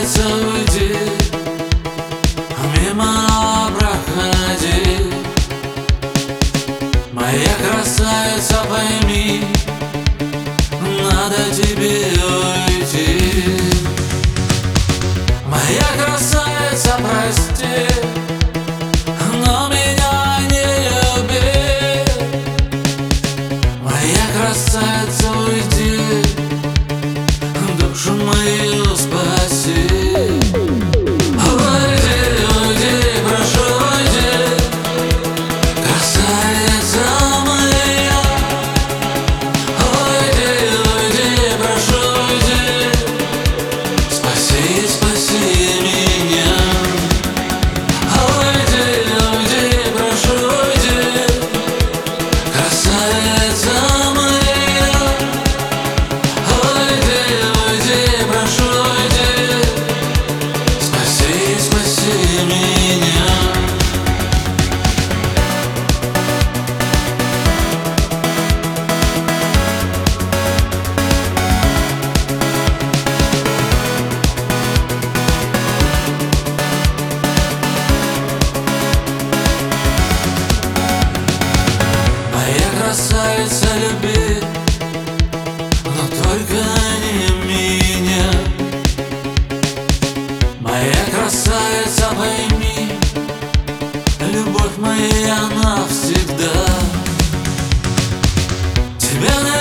Улыбается, уйди а Мимо проходи Моя красавица, пойми Надо тебе уйти. Моя красавица, прости Но меня не люби. Моя красавица, уйди Душу мою Моя красавица, пойми Любовь моя навсегда Тебя полюблю